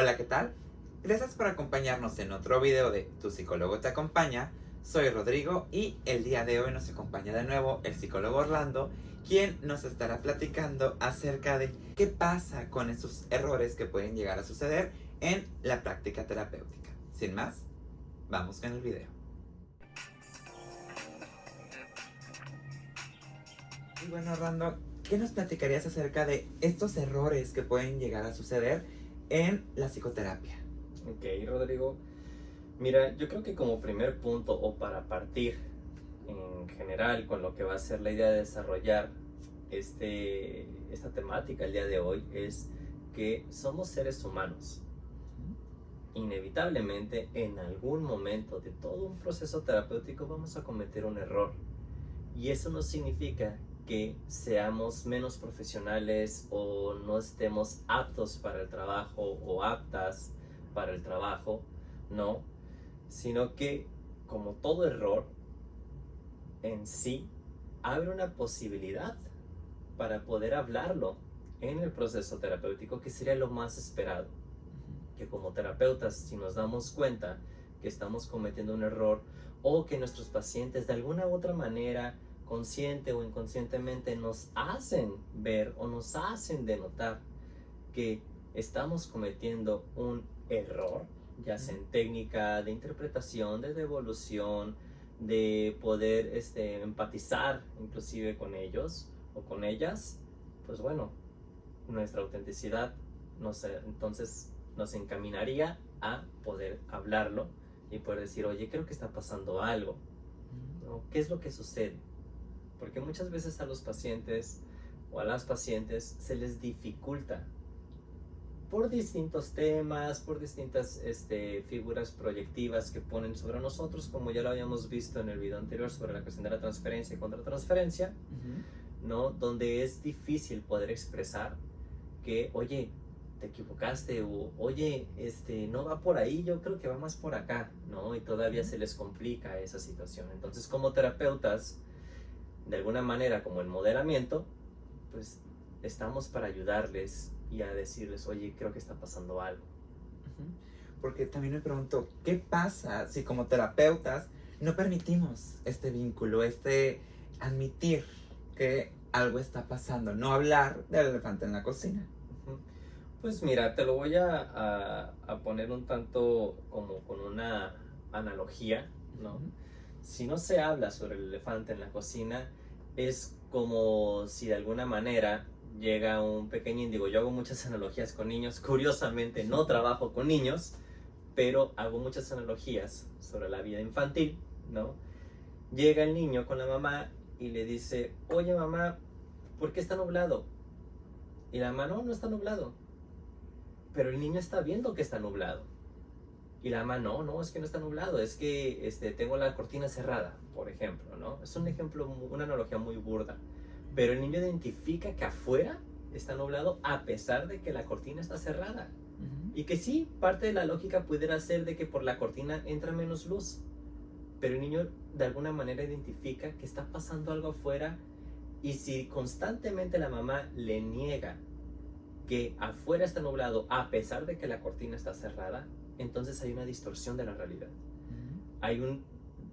Hola, ¿qué tal? Gracias por acompañarnos en otro video de Tu psicólogo te acompaña. Soy Rodrigo y el día de hoy nos acompaña de nuevo el psicólogo Orlando, quien nos estará platicando acerca de qué pasa con esos errores que pueden llegar a suceder en la práctica terapéutica. Sin más, vamos con el video. Y bueno, Orlando, ¿qué nos platicarías acerca de estos errores que pueden llegar a suceder en la psicoterapia? Ok, Rodrigo. Mira, yo creo que como primer punto o para partir en general con lo que va a ser la idea de desarrollar este, esta temática el día de hoy es que somos seres humanos. Inevitablemente en algún momento de todo un proceso terapéutico vamos a cometer un error. Y eso no significa que seamos menos profesionales o no estemos aptos para el trabajo o aptas para el trabajo, no, sino que como todo error en sí abre una posibilidad para poder hablarlo en el proceso terapéutico que sería lo más esperado. Que como terapeutas, si nos damos cuenta que estamos cometiendo un error o que nuestros pacientes de alguna u otra manera, consciente o inconscientemente, nos hacen ver o nos hacen denotar que estamos cometiendo un error, ya sea en técnica de interpretación, de devolución, de poder este, empatizar inclusive con ellos o con ellas, pues bueno, nuestra autenticidad nos, entonces nos encaminaría a poder hablarlo y poder decir, oye, creo que está pasando algo. ¿Qué es lo que sucede? Porque muchas veces a los pacientes o a las pacientes se les dificulta por distintos temas, por distintas este, figuras proyectivas que ponen sobre nosotros, como ya lo habíamos visto en el video anterior sobre la cuestión de la transferencia y contratransferencia, ¿no? Donde es difícil poder expresar que, oye, te equivocaste o, oye, este, no va por ahí, yo creo que va más por acá, ¿no? Y todavía se les complica esa situación. Entonces, como terapeutas, de alguna manera, como el modelamiento, pues estamos para ayudarles y a decirles, oye, creo que está pasando algo. Porque también me pregunto, ¿qué pasa si como terapeutas no permitimos este vínculo, este admitir que algo está pasando, no hablar del elefante en la cocina? Pues mira, te lo voy a, a, poner un tanto como con una analogía, ¿no? Si no se habla sobre el elefante en la cocina, es como si de alguna manera llega un pequeño índigo. Yo hago muchas analogías con niños. Curiosamente, no trabajo con niños, pero hago muchas analogías sobre la vida infantil, ¿no? Llega el niño con la mamá y le dice, oye mamá, ¿por qué está nublado? Y la mamá, no, no está nublado. Pero el niño está viendo que está nublado. Y la mamá, no, no, es que no está nublado, es que este, tengo la cortina cerrada, por ejemplo, ¿no? Es un ejemplo, una analogía muy burda. Pero el niño identifica que afuera está nublado a pesar de que la cortina está cerrada. Y que sí, parte de la lógica pudiera ser de que por la cortina entra menos luz. Pero el niño de alguna manera identifica que está pasando algo afuera y si constantemente la mamá le niega que afuera está nublado a pesar de que la cortina está cerrada, entonces hay una distorsión de la realidad. Hay un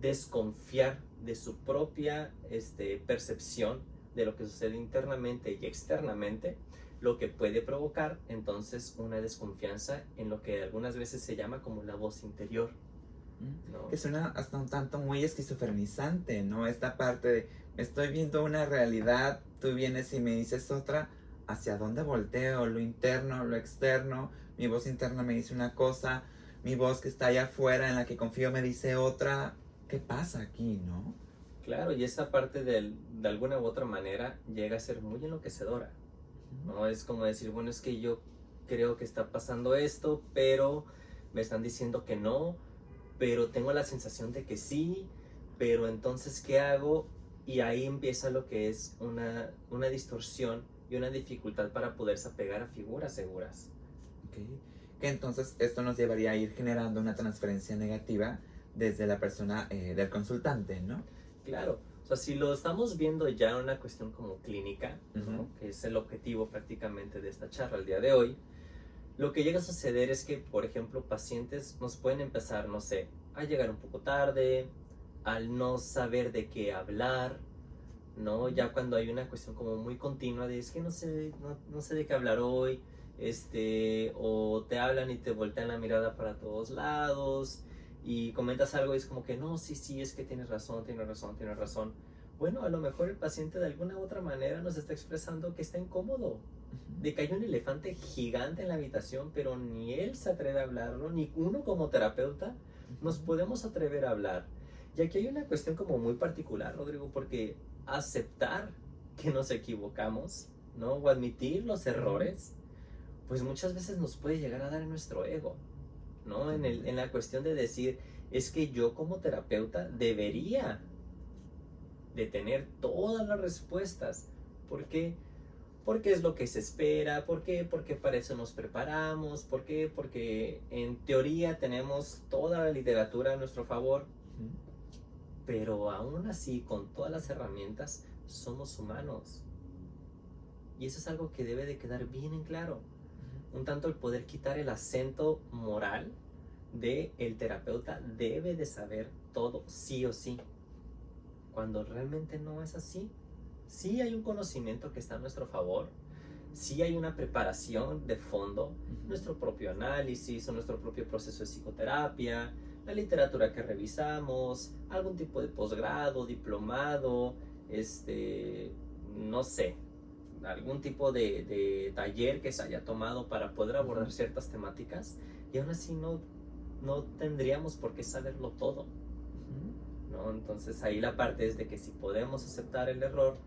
desconfiar de su propia este, percepción de lo que sucede internamente y externamente, lo que puede provocar entonces una desconfianza en lo que algunas veces se llama como la voz interior. Mm. Que suena hasta un tanto muy esquizofrenizante, ¿no? Esta parte de, estoy viendo una realidad, tú vienes y me dices otra, ¿hacia dónde volteo? Lo interno, lo externo, mi voz interna me dice una cosa, mi voz que está allá afuera en la que confío me dice otra, ¿qué pasa aquí, no? Claro, y esa parte de, de alguna u otra manera llega a ser muy enloquecedora. ¿no? Es como decir, bueno, es que yo creo que está pasando esto, pero me están diciendo que no, pero tengo la sensación de que sí, pero entonces, ¿qué hago? Y ahí empieza lo que es una, una distorsión y una dificultad para poderse apegar a figuras seguras. Okay. Que entonces esto nos llevaría a ir generando una transferencia negativa desde la persona eh, del consultante, ¿no? Claro. O sea, si lo estamos viendo ya en una cuestión como clínica, que es el objetivo prácticamente de esta charla el día de hoy, Lo que llega a suceder es que, por ejemplo, pacientes nos pueden empezar, no sé, a llegar un poco tarde, al no saber de qué hablar, ¿no? Ya cuando hay una cuestión como muy continua de es que no sé, no, no sé de qué hablar hoy, este, o te hablan y te voltean la mirada para todos lados y comentas algo y es como que no, sí, sí, es que tienes razón, tienes razón, tienes razón. Bueno, a lo mejor el paciente de alguna u otra manera nos está expresando que está incómodo, de que hay un elefante gigante en la habitación, pero ni él se atreve a hablarlo, ni uno como terapeuta nos podemos atrever a hablar. Y aquí hay una cuestión como muy particular, Rodrigo, porque aceptar que nos equivocamos, ¿no? O admitir los errores, pues muchas veces nos puede llegar a dar en nuestro ego, ¿no? En, el, la cuestión de decir, es que yo como terapeuta debería de tener todas las respuestas. ¿Por qué? Porque es lo que se espera, ¿por qué? Porque para eso nos preparamos, ¿por qué? Porque en teoría tenemos toda la literatura a nuestro favor, pero aún así, con todas las herramientas, somos humanos. Y eso es algo que debe de quedar bien en claro. Un tanto el poder quitar el acento moral de el terapeuta debe de saber todo, sí o sí. Cuando realmente no es así. Sí hay un conocimiento que está a nuestro favor, sí hay una preparación de fondo, nuestro propio análisis o nuestro propio proceso de psicoterapia, la literatura que revisamos, algún tipo de posgrado, diplomado, este, no sé, algún tipo de, taller que se haya tomado para poder abordar ciertas temáticas y aún así no, no tendríamos por qué saberlo todo. ¿no? Entonces ahí la parte es de que si podemos aceptar el error,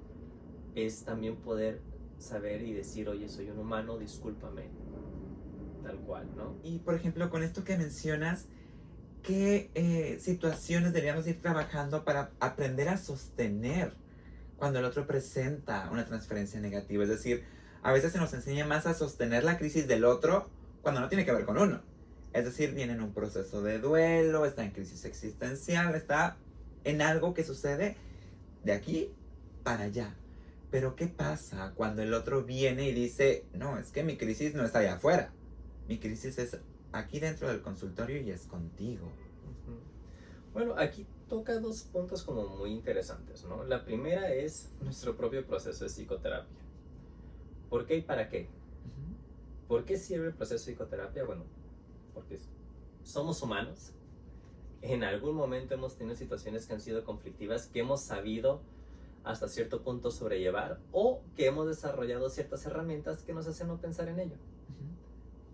es también poder saber y decir, oye, soy un humano, discúlpame, tal cual, ¿no? Y por ejemplo, con esto que mencionas, qué eh, situaciones deberíamos ir trabajando para aprender a sostener cuando el otro presenta una transferencia negativa. Es decir, a veces se nos enseña más a sostener la crisis del otro cuando no tiene que ver con uno. Es decir, viene en un proceso de duelo, está en crisis existencial, está en algo que sucede de aquí para allá. Pero ¿qué pasa cuando el otro viene y dice, no, es que mi crisis no está allá afuera? Mi crisis es aquí dentro del consultorio y es contigo. Bueno, aquí toca dos puntos como muy interesantes, ¿no? La primera es nuestro propio proceso de psicoterapia. ¿Por qué y para qué? ¿Por qué sirve el proceso de psicoterapia? Bueno, porque somos humanos. En algún momento hemos tenido situaciones que han sido conflictivas, que hemos sabido hasta cierto punto sobrellevar o que hemos desarrollado ciertas herramientas que nos hacen no pensar en ello.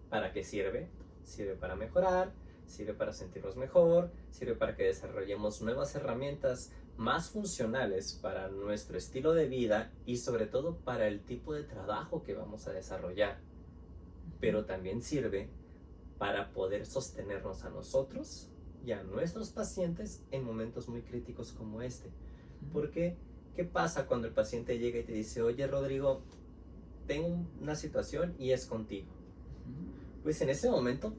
¿Para qué sirve? sirve para mejorar, sirve para sentirnos mejor, sirve para que desarrollemos nuevas herramientas más funcionales para nuestro estilo de vida y sobre todo para el tipo de trabajo que vamos a desarrollar. Pero también sirve para poder sostenernos a nosotros y a nuestros pacientes en momentos muy críticos como este. Porque, ¿qué pasa cuando el paciente llega y te dice, oye Rodrigo, tengo una situación y es contigo? pues en ese momento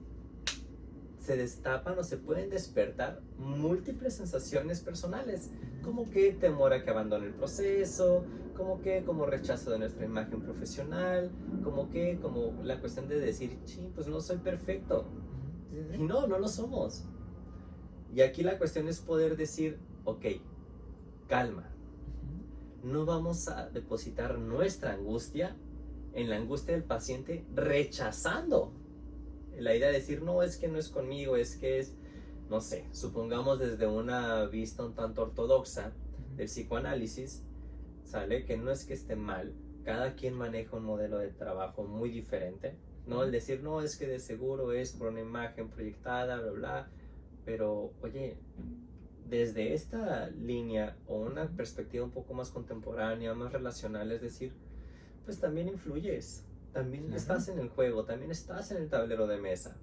se destapan o se pueden despertar múltiples sensaciones personales, como que temor a que abandone el proceso, como que como rechazo de nuestra imagen profesional, como que como la cuestión de decir, sí, pues no soy perfecto. Y no, no lo somos. Y aquí la cuestión es poder decir, ok, calma. No vamos a depositar nuestra angustia en la angustia del paciente rechazando la idea de decir, no, es que no es conmigo, es que es, no sé, supongamos desde una vista un tanto ortodoxa del psicoanálisis, sale que no es que esté mal, cada quien maneja un modelo de trabajo muy diferente, ¿no? El decir, no, es que de seguro es por una imagen proyectada, bla, bla, pero, oye, desde esta línea o una perspectiva un poco más contemporánea, más relacional, es decir, pues también influyes, también estás en el juego, también estás en el tablero de mesa.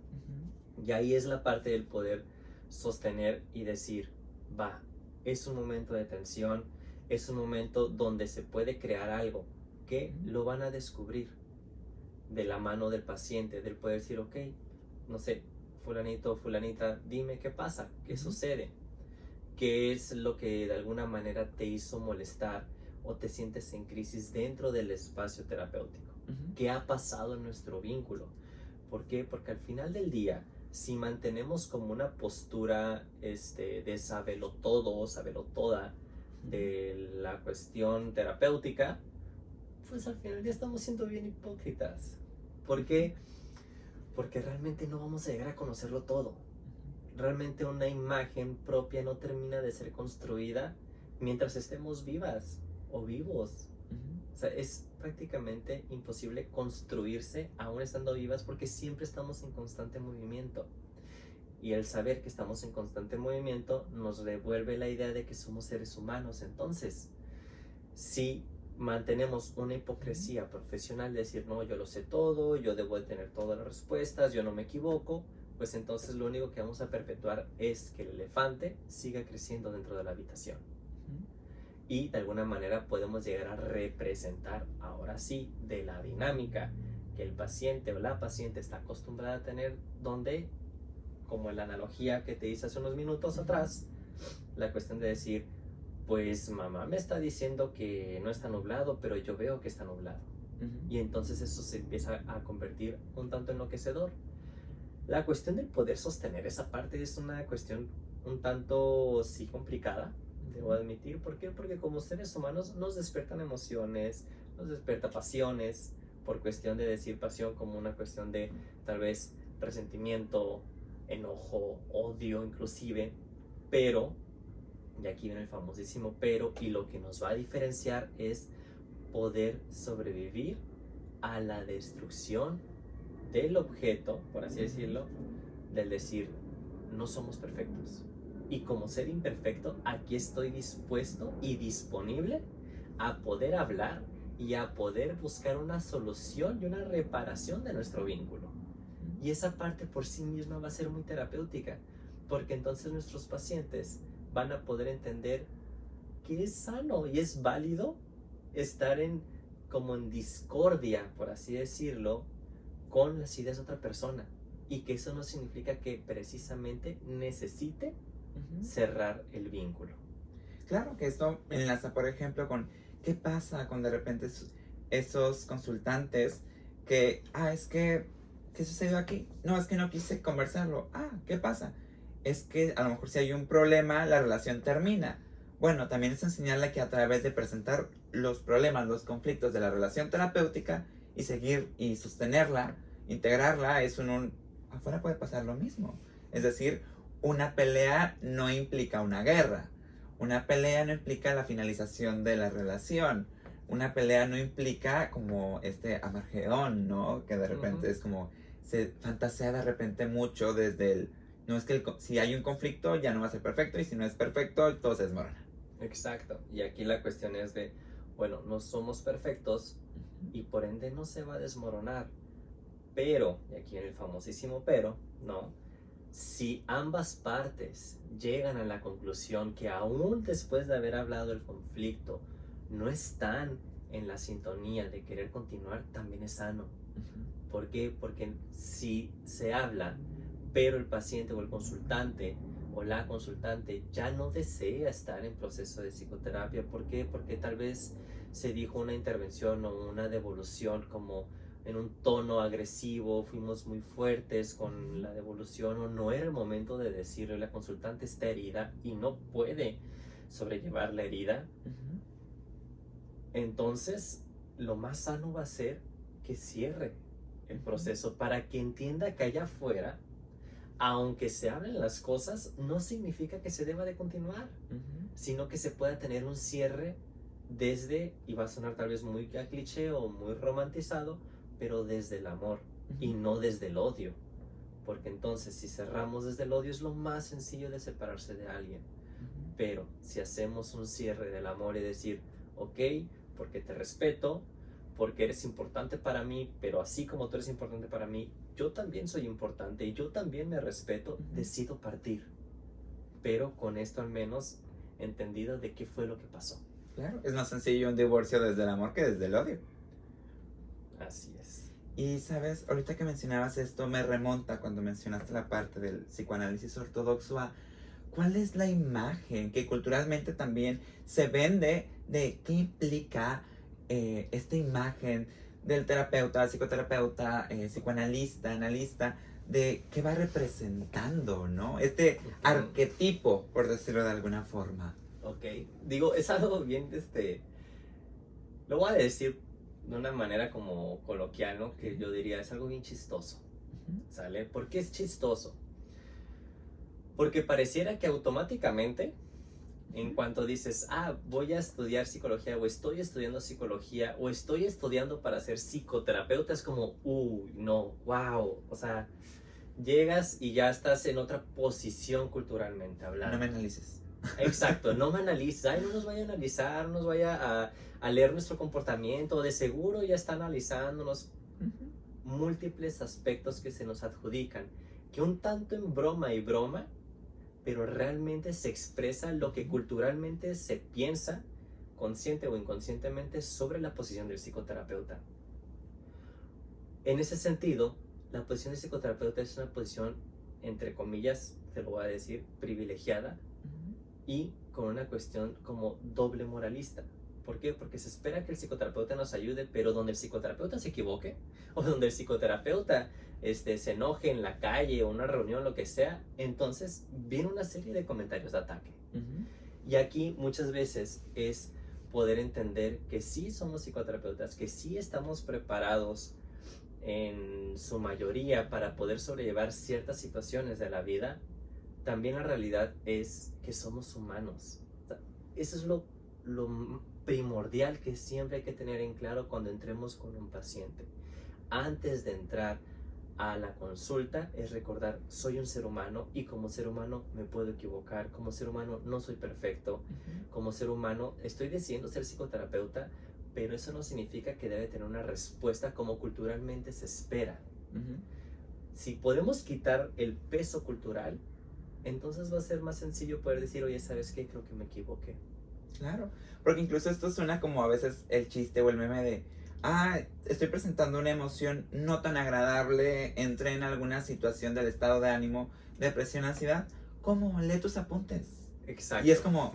Y ahí es la parte del poder sostener y decir, va, es un momento de tensión, es un momento donde se puede crear algo que lo van a descubrir de la mano del paciente, del poder decir, ok, no sé, fulanito, fulanita, dime qué pasa, qué sucede, qué es lo que de alguna manera te hizo molestar o te sientes en crisis dentro del espacio terapéutico qué ha pasado en nuestro vínculo. ¿Por qué? Porque al final del día, si mantenemos como una postura este, de sabelo todo, sabelo toda, de la cuestión terapéutica, pues al final ya estamos siendo bien hipócritas. ¿Por qué? Porque realmente no vamos a llegar a conocerlo todo. Realmente una imagen propia no termina de ser construida mientras estemos vivas o vivos. O sea, es prácticamente imposible construirse aún estando vivas porque siempre estamos en constante movimiento. Y el saber que estamos en constante movimiento nos devuelve la idea de que somos seres humanos. Entonces, si mantenemos una hipocresía profesional de decir, no, yo lo sé todo, yo debo de tener todas las respuestas, yo no me equivoco, pues entonces lo único que vamos a perpetuar es que el elefante siga creciendo dentro de la habitación y de alguna manera podemos llegar a representar ahora sí de la dinámica que el paciente o la paciente está acostumbrada a tener donde como en la analogía que te hice hace unos minutos atrás la cuestión de decir pues mamá me está diciendo que no está nublado pero yo veo que está nublado y entonces eso se empieza a convertir un tanto enloquecedor. La cuestión del poder sostener esa parte es una cuestión un tanto sí complicada debo admitir. ¿Por qué? Porque como seres humanos nos despiertan emociones, nos despierta pasiones, por cuestión de decir pasión como una cuestión de tal vez resentimiento, enojo, odio inclusive, pero, y aquí viene el famosísimo pero, y lo que nos va a diferenciar es poder sobrevivir a la destrucción del objeto, por así decirlo, del decir, no somos perfectos y como ser imperfecto, aquí estoy dispuesto y disponible a poder hablar y a poder buscar una solución y una reparación de nuestro vínculo. Y esa parte por sí misma va a ser muy terapéutica, porque entonces nuestros pacientes van a poder entender que es sano y es válido estar en como en discordia, por así decirlo, con las ideas de otra persona. Y que eso no significa que precisamente necesite cerrar el vínculo. Claro que esto enlaza, por ejemplo, con qué pasa con de repente esos consultantes que, ah, es que, ¿qué sucedió aquí? No, es que no quise conversarlo. Ah, ¿qué pasa? Es que a lo mejor si hay un problema, la relación termina. Bueno, también es enseñarle que a través de presentar los problemas, los conflictos de la relación terapéutica y seguir y sostenerla, integrarla, es un, un afuera puede pasar lo mismo. Es decir, una pelea no implica una guerra. Una pelea no implica la finalización de la relación. Una pelea no implica como este amargeón, ¿no? Que de repente es como se fantasea de repente mucho desde el no es que si hay un conflicto ya no va a ser perfecto y si no es perfecto todo se desmorona. Exacto. Y aquí la cuestión es de bueno, no somos perfectos y por ende no se va a desmoronar. Pero, y aquí en el famosísimo pero, ¿no? Si ambas partes llegan a la conclusión que aún después de haber hablado el conflicto no están en la sintonía de querer continuar, también es sano. ¿Por qué? Porque si se habla, pero el paciente o el consultante o la consultante ya no desea estar en proceso de psicoterapia, ¿por qué? Porque tal vez se dijo una intervención o una devolución como en un tono agresivo, fuimos muy fuertes con la devolución o no era el momento de decirle la consultante está herida y no puede sobrellevar la herida, entonces lo más sano va a ser que cierre el proceso para que entienda que allá afuera, aunque se hablen las cosas, no significa que se deba de continuar, sino que se pueda tener un cierre desde, y va a sonar tal vez muy cliché o muy romantizado, pero desde el amor y no desde el odio. Porque entonces si cerramos desde el odio es lo más sencillo de separarse de alguien. Pero si hacemos un cierre del amor y decir, ok, porque te respeto, porque eres importante para mí, pero así como tú eres importante para mí, yo también soy importante y yo también me respeto, decido partir. Pero con esto al menos entendido de qué fue lo que pasó. Claro, es más sencillo un divorcio desde el amor que desde el odio. Y sabes, ahorita que mencionabas esto, me remonta cuando mencionaste la parte del psicoanálisis ortodoxo a cuál es la imagen que culturalmente también se vende de qué implica eh, esta imagen del terapeuta, psicoterapeuta, eh, psicoanalista, analista, de qué va representando, ¿no? Este arquetipo, por decirlo de alguna forma. Ok, digo, es algo bien, este, lo voy a decir de una manera como coloquial, ¿no? Que yo diría, es algo bien chistoso, ¿sale? ¿Por qué es chistoso? Porque pareciera que automáticamente, en cuanto dices, ah, voy a estudiar psicología, o estoy estudiando psicología, o estoy estudiando para ser psicoterapeuta, es como, uy, no, wow, o sea, llegas y ya estás en otra posición culturalmente hablando. No me analices. Exacto, no me analices, ay, no nos vaya a analizar, no nos vaya a, a leer nuestro comportamiento, de seguro ya está analizándonos múltiples aspectos que se nos adjudican, que un tanto en broma y broma, pero realmente se expresa lo que culturalmente se piensa, consciente o inconscientemente, sobre la posición del psicoterapeuta. En ese sentido, la posición de psicoterapeuta es una posición, entre comillas, te lo voy a decir, privilegiada y con una cuestión como doble moralista. ¿Por qué? Porque se espera que el psicoterapeuta nos ayude, pero donde el psicoterapeuta se equivoque, o donde el psicoterapeuta este, se enoje en la calle o una reunión, lo que sea, entonces viene una serie de comentarios de ataque. Y aquí muchas veces es poder entender que sí somos psicoterapeutas, que sí estamos preparados en su mayoría para poder sobrellevar ciertas situaciones de la vida, también la realidad es que somos humanos. eso es lo, lo primordial que siempre hay que tener en claro cuando entremos con un paciente. Antes de entrar a la consulta es recordar, soy un ser humano y como ser humano me puedo equivocar, como ser humano no soy perfecto, como ser humano estoy diciendo ser psicoterapeuta, pero eso no significa que debe tener una respuesta como culturalmente se espera. Si podemos quitar el peso cultural, entonces va a ser más sencillo poder decir, oye, ¿sabes qué? Creo que me equivoqué. Claro, porque incluso esto suena como a veces el chiste o el meme de, ah, estoy presentando una emoción no tan agradable, entré en alguna situación del estado de ánimo, depresión, ansiedad, ¿cómo? Lee tus apuntes. Exacto. Y es como,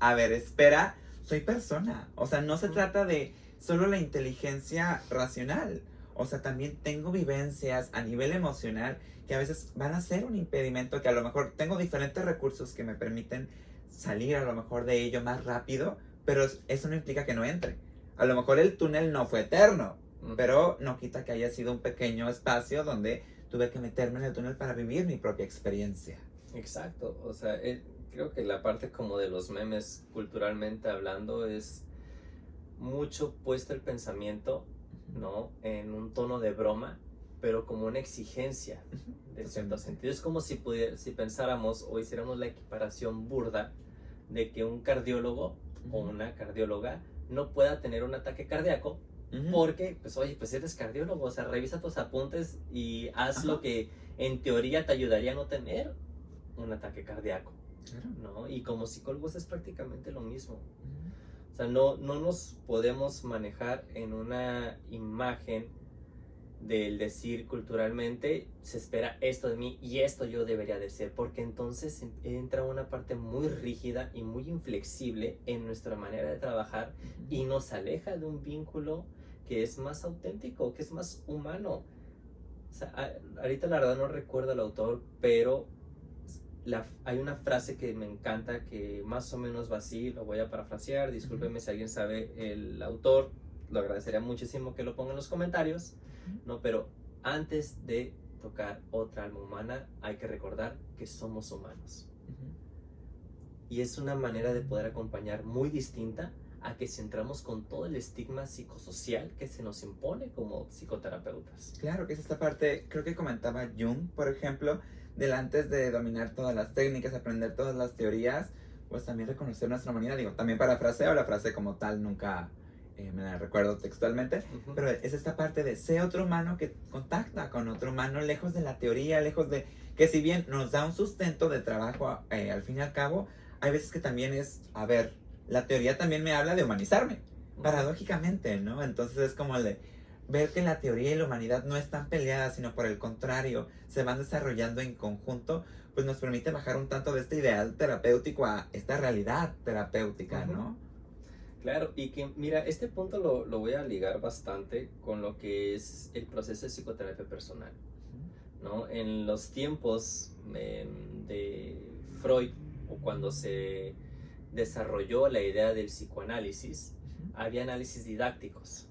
a ver, espera, soy persona. O sea, no se trata de solo la inteligencia racional. O sea, también tengo vivencias a nivel emocional que a veces van a ser un impedimento, que a lo mejor tengo diferentes recursos que me permiten salir a lo mejor de ello más rápido, pero eso no implica que no entre. A lo mejor el túnel no fue eterno, pero no quita que haya sido un pequeño espacio donde tuve que meterme en el túnel para vivir mi propia experiencia. Exacto, o sea, creo que la parte como de los memes culturalmente hablando es mucho puesto el pensamiento, ¿no? En un tono de broma, pero como una exigencia de cierto sentido. Es como si, si pensáramos o hiciéramos la equiparación burda de que un cardiólogo o una cardióloga no pueda tener un ataque cardíaco porque, pues, oye, pues eres cardiólogo, o sea, revisa tus apuntes y haz lo que en teoría te ayudaría a no tener un ataque cardíaco. ¿no? Y como psicólogos es prácticamente lo mismo. O sea, no, no nos podemos manejar en una imagen del decir culturalmente, se espera esto de mí y esto yo debería de ser, porque entonces entra una parte muy rígida y muy inflexible en nuestra manera de trabajar y nos aleja de un vínculo que es más auténtico, que es más humano. O sea, ahorita la verdad no recuerdo el autor, pero hay una frase que me encanta que más o menos va así, lo voy a parafrasear, discúlpeme si alguien sabe el autor, lo agradecería muchísimo que lo ponga en los comentarios, ¿no? Pero antes de tocar otra alma humana, hay que recordar que somos humanos. Y es una manera de poder acompañar muy distinta a que si entramos con todo el estigma psicosocial que se nos impone como psicoterapeutas. Claro, que es esta parte, creo que comentaba Jung, por ejemplo, del antes de dominar todas las técnicas, aprender todas las teorías, pues también reconocer nuestra humanidad. Digo, también para o la frase como tal nunca eh, me la recuerdo textualmente, pero es esta parte de ser otro humano que contacta con otro humano lejos de la teoría, lejos de que si bien nos da un sustento de trabajo eh, al fin y al cabo, hay veces que también es, a ver, la teoría también me habla de humanizarme, paradójicamente, ¿no? Entonces es como el de ver que la teoría y la humanidad no están peleadas, sino por el contrario, se van desarrollando en conjunto, pues nos permite bajar un tanto de este ideal terapéutico a esta realidad terapéutica, ¿no? Claro, y que mira, este punto lo, lo, voy a ligar bastante con lo que es el proceso de psicoterapia personal. ¿no? En los tiempos em, de Freud, o cuando se desarrolló la idea del psicoanálisis, había análisis didácticos.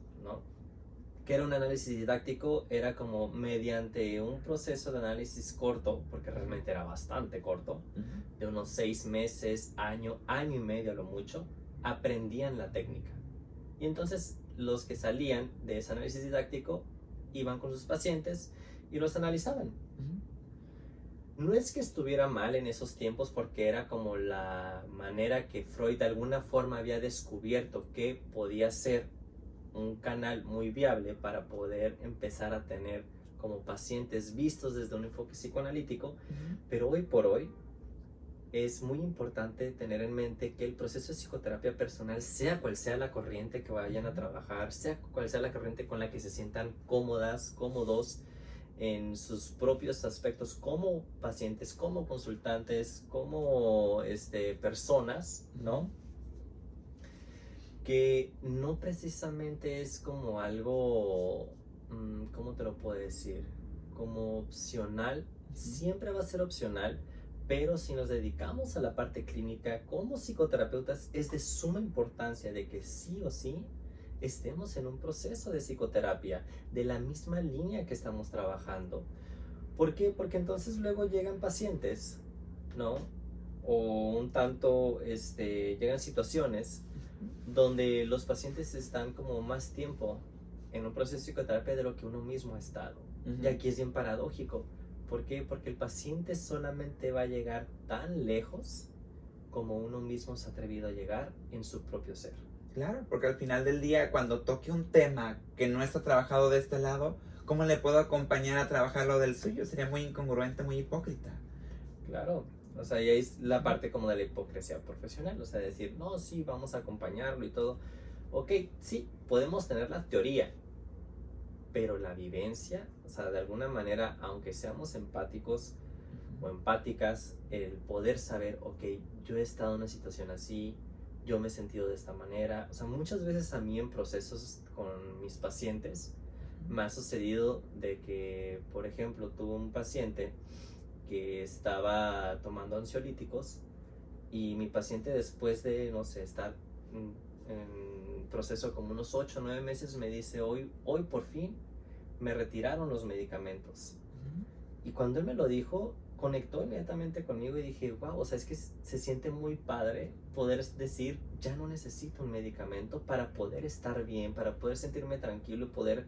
Que era un análisis didáctico? Era como mediante un proceso de análisis corto, porque realmente era bastante corto, de unos seis meses, año, año y medio a lo mucho, aprendían la técnica. Y entonces los que salían de ese análisis didáctico iban con sus pacientes y los analizaban. No es que estuviera mal en esos tiempos porque era como la manera que Freud de alguna forma había descubierto que podía ser un canal muy viable para poder empezar a tener como pacientes vistos desde un enfoque psicoanalítico, pero hoy por hoy es muy importante tener en mente que el proceso de psicoterapia personal, sea cual sea la corriente que vayan a trabajar, sea cual sea la corriente con la que se sientan cómodas, cómodos en sus propios aspectos como pacientes, como consultantes, como este, personas, ¿no? Que no precisamente es como algo, mm, ¿cómo te lo puedo decir? Como opcional, siempre va a ser opcional, pero si nos dedicamos a la parte clínica como psicoterapeutas, es de suma importancia de que sí o sí estemos en un proceso de psicoterapia, de la misma línea que estamos trabajando. ¿Por qué? Porque entonces luego llegan pacientes, ¿no? O un tanto, este, llegan situaciones donde los pacientes están como más tiempo en un proceso de psicoterapia de lo que uno mismo ha estado. Y aquí es bien paradójico. ¿Por qué? Porque el paciente solamente va a llegar tan lejos como uno mismo se ha atrevido a llegar en su propio ser. Claro, porque al final del día, cuando toque un tema que no está trabajado de este lado, ¿cómo le puedo acompañar a trabajar lo del suyo? Sería muy incongruente, muy hipócrita. Claro, o sea, y ahí es la parte como de la hipocresía profesional, o sea, decir, no, sí, vamos a acompañarlo y todo. Ok, sí, podemos tener la teoría, pero la vivencia, o sea, de alguna manera, aunque seamos empáticos o empáticas, el poder saber, ok, yo he estado en una situación así, yo me he sentido de esta manera, o sea, muchas veces a mí en procesos con mis pacientes me ha sucedido de que, por ejemplo, tuve un paciente que estaba tomando ansiolíticos y mi paciente después de, no sé, estar en proceso como unos 8 o 9 meses me dice, hoy, hoy por fin me retiraron los medicamentos. Y cuando él me lo dijo, conectó inmediatamente conmigo y dije, wow, o sea, es que se siente muy padre poder decir, ya no necesito un medicamento para poder estar bien, para poder sentirme tranquilo y poder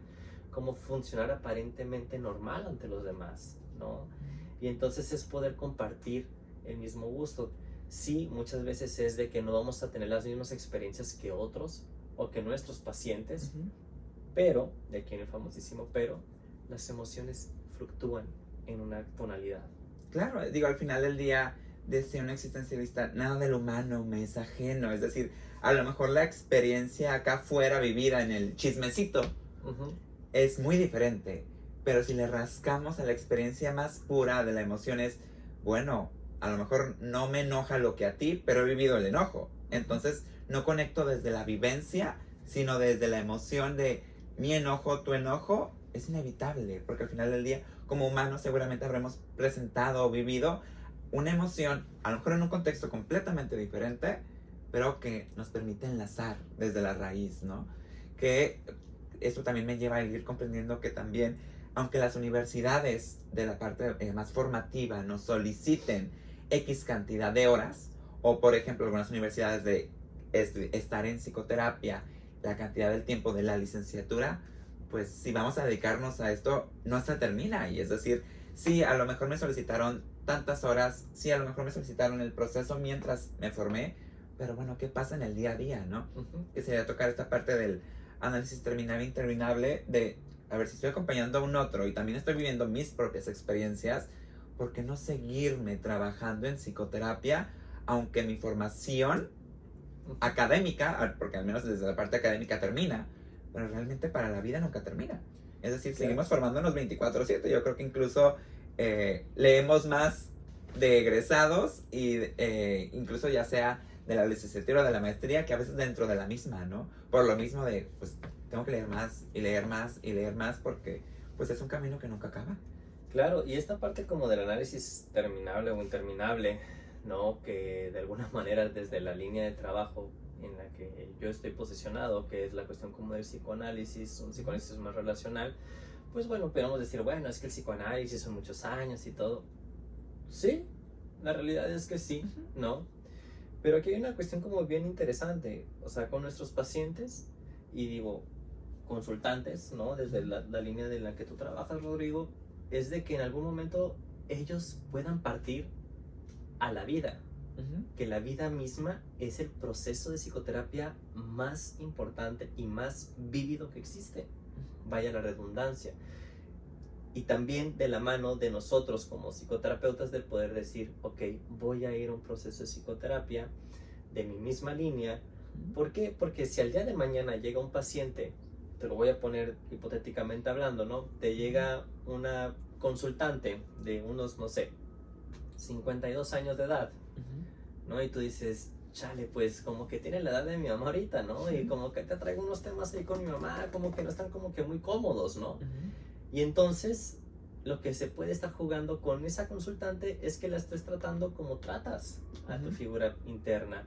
como funcionar aparentemente normal ante los demás, ¿no? Y entonces es poder compartir el mismo gusto. Sí, muchas veces es de que no vamos a tener las mismas experiencias que otros o que nuestros pacientes, pero, de aquí en el famosísimo pero, las emociones fluctúan en una tonalidad. Claro, digo, al final del día, desde un existencialista, nada del humano me es ajeno. Es decir, a lo mejor la experiencia acá afuera vivida en el chismecito es muy diferente pero si le rascamos a la experiencia más pura de la emoción es, bueno, a lo mejor no me enoja lo que a ti, pero he vivido el enojo. Entonces no conecto desde la vivencia, sino desde la emoción de mi enojo, tu enojo, es inevitable, porque al final del día, como humanos, seguramente habremos presentado o vivido una emoción, a lo mejor en un contexto completamente diferente, pero que nos permite enlazar desde la raíz, ¿no? Que esto también me lleva a ir comprendiendo que también aunque las universidades de la parte eh, más formativa nos soliciten X cantidad de horas, o por ejemplo algunas universidades de estar en psicoterapia, la cantidad del tiempo de la licenciatura, pues si vamos a dedicarnos a esto, no se termina. Y es decir, sí, a lo mejor me solicitaron tantas horas, sí, a lo mejor me solicitaron el proceso mientras me formé, pero bueno, ¿qué pasa en el día a día, no? Que sería tocar esta parte del análisis terminable interminable de a ver si estoy acompañando a un otro y también estoy viviendo mis propias experiencias, ¿por qué no seguirme trabajando en psicoterapia, aunque mi formación académica, porque al menos desde la parte académica termina, pero realmente para la vida nunca termina. Es decir, seguimos formándonos 24/7. Yo creo que incluso eh, leemos más de egresados y eh, incluso ya sea de la licenciatura o de la maestría que a veces dentro de la misma, ¿no? Por lo mismo de, pues, tengo que leer más y leer más y leer más porque, pues, es un camino que nunca acaba. Claro, y esta parte como del análisis terminable o interminable, ¿no? Que de alguna manera desde la línea de trabajo en la que yo estoy posicionado, que es la cuestión como del psicoanálisis, un psicoanálisis más relacional, pues bueno, podemos decir, bueno, es que el psicoanálisis son muchos años y todo. Sí, la realidad es que sí, ¿no? Pero aquí hay una cuestión como bien interesante, o sea, con nuestros pacientes, y digo, consultantes, ¿no? Desde la, la línea de la que tú trabajas, Rodrigo, es de que en algún momento ellos puedan partir a la vida, que la vida misma es el proceso de psicoterapia más importante y más vívido que existe. Vaya la redundancia. Y también de la mano de nosotros como psicoterapeutas del poder decir, ok, voy a ir a un proceso de psicoterapia de mi misma línea. ¿Por qué? Porque si al día de mañana llega un paciente, te lo voy a poner hipotéticamente hablando, ¿no? Te llega una consultante de unos, no sé, 52 años de edad, ¿no? Y tú dices, chale, pues como que tiene la edad de mi mamá ahorita, ¿no? Y como que te traigo unos temas ahí con mi mamá, como que no están como que muy cómodos, ¿no? Y entonces lo que se puede estar jugando con esa consultante es que la estés tratando como tratas a tu figura interna.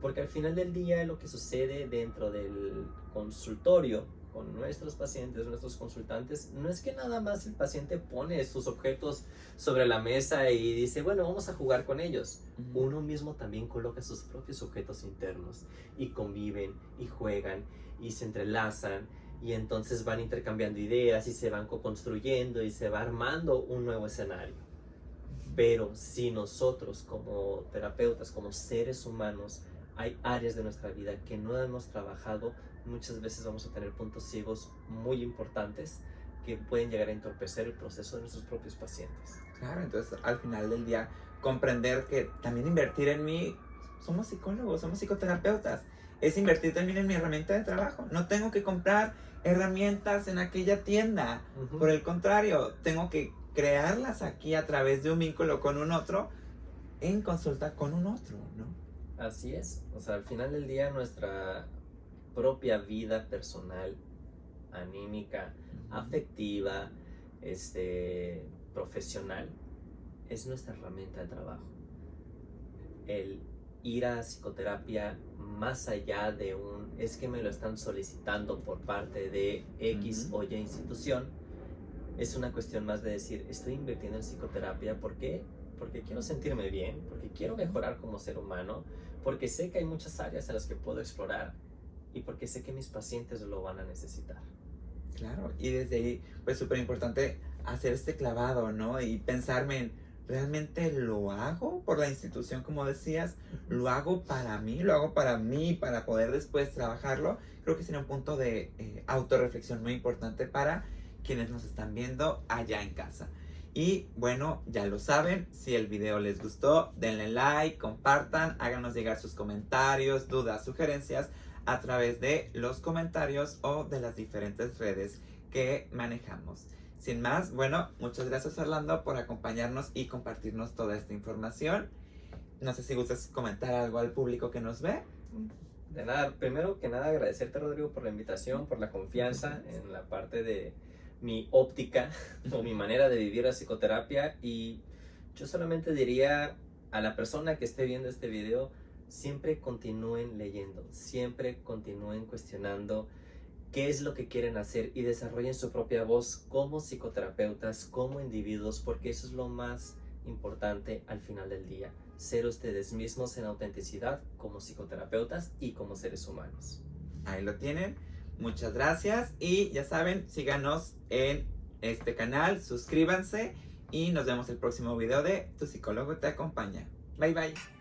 Porque al final del día lo que sucede dentro del consultorio con nuestros pacientes, nuestros consultantes, no es que nada más el paciente pone sus objetos sobre la mesa y dice, bueno, vamos a jugar con ellos. Uno mismo también coloca sus propios objetos internos y conviven y juegan y se entrelazan y entonces van intercambiando ideas y se van co-construyendo y se va armando un nuevo escenario. Pero si nosotros como terapeutas, como seres humanos, hay áreas de nuestra vida que no hemos trabajado, muchas veces vamos a tener puntos ciegos muy importantes que pueden llegar a entorpecer el proceso de nuestros propios pacientes. Claro, entonces al final del día comprender que también invertir en mí, somos psicólogos, somos psicoterapeutas, es invertir también en mi herramienta de trabajo. No tengo que comprar herramientas en aquella tienda, por el contrario, tengo que crearlas aquí a través de un vínculo con un otro en consulta con un otro, ¿no? Así es, o sea, al final del día nuestra propia vida personal, anímica, afectiva, este, profesional, es nuestra herramienta de trabajo. El ir a psicoterapia más allá de un es que me lo están solicitando por parte de X o Y institución, es una cuestión más de decir, estoy invirtiendo en psicoterapia, ¿por qué? Porque quiero sentirme bien, porque quiero mejorar como ser humano, porque sé que hay muchas áreas en las que puedo explorar y porque sé que mis pacientes lo van a necesitar. Claro, y desde ahí, pues súper importante hacer este clavado, ¿no? Y pensarme en, ¿realmente lo hago por la institución, como decías? ¿Lo hago para mí? ¿Lo hago para mí, para poder después trabajarlo? Creo que sería un punto de eh, autorreflexión muy importante para quienes nos están viendo allá en casa. Y bueno, ya lo saben, si el video les gustó, denle like, compartan, háganos llegar sus comentarios, dudas, sugerencias a través de los comentarios o de las diferentes redes que manejamos. Sin más, bueno, muchas gracias Orlando por acompañarnos y compartirnos toda esta información. No sé si gustas comentar algo al público que nos ve. De nada, primero que nada agradecerte Rodrigo por la invitación, por la confianza en la parte de mi óptica o mi manera de vivir la psicoterapia y yo solamente diría a la persona que esté viendo este video, siempre continúen leyendo, siempre continúen cuestionando qué es lo que quieren hacer y desarrollen su propia voz como psicoterapeutas, como individuos, porque eso es lo más importante al final del día, ser ustedes mismos en autenticidad como psicoterapeutas y como seres humanos. Ahí lo tienen. Muchas gracias y ya saben, síganos en este canal, suscríbanse y nos vemos el próximo video de Tu psicólogo te acompaña. Bye bye.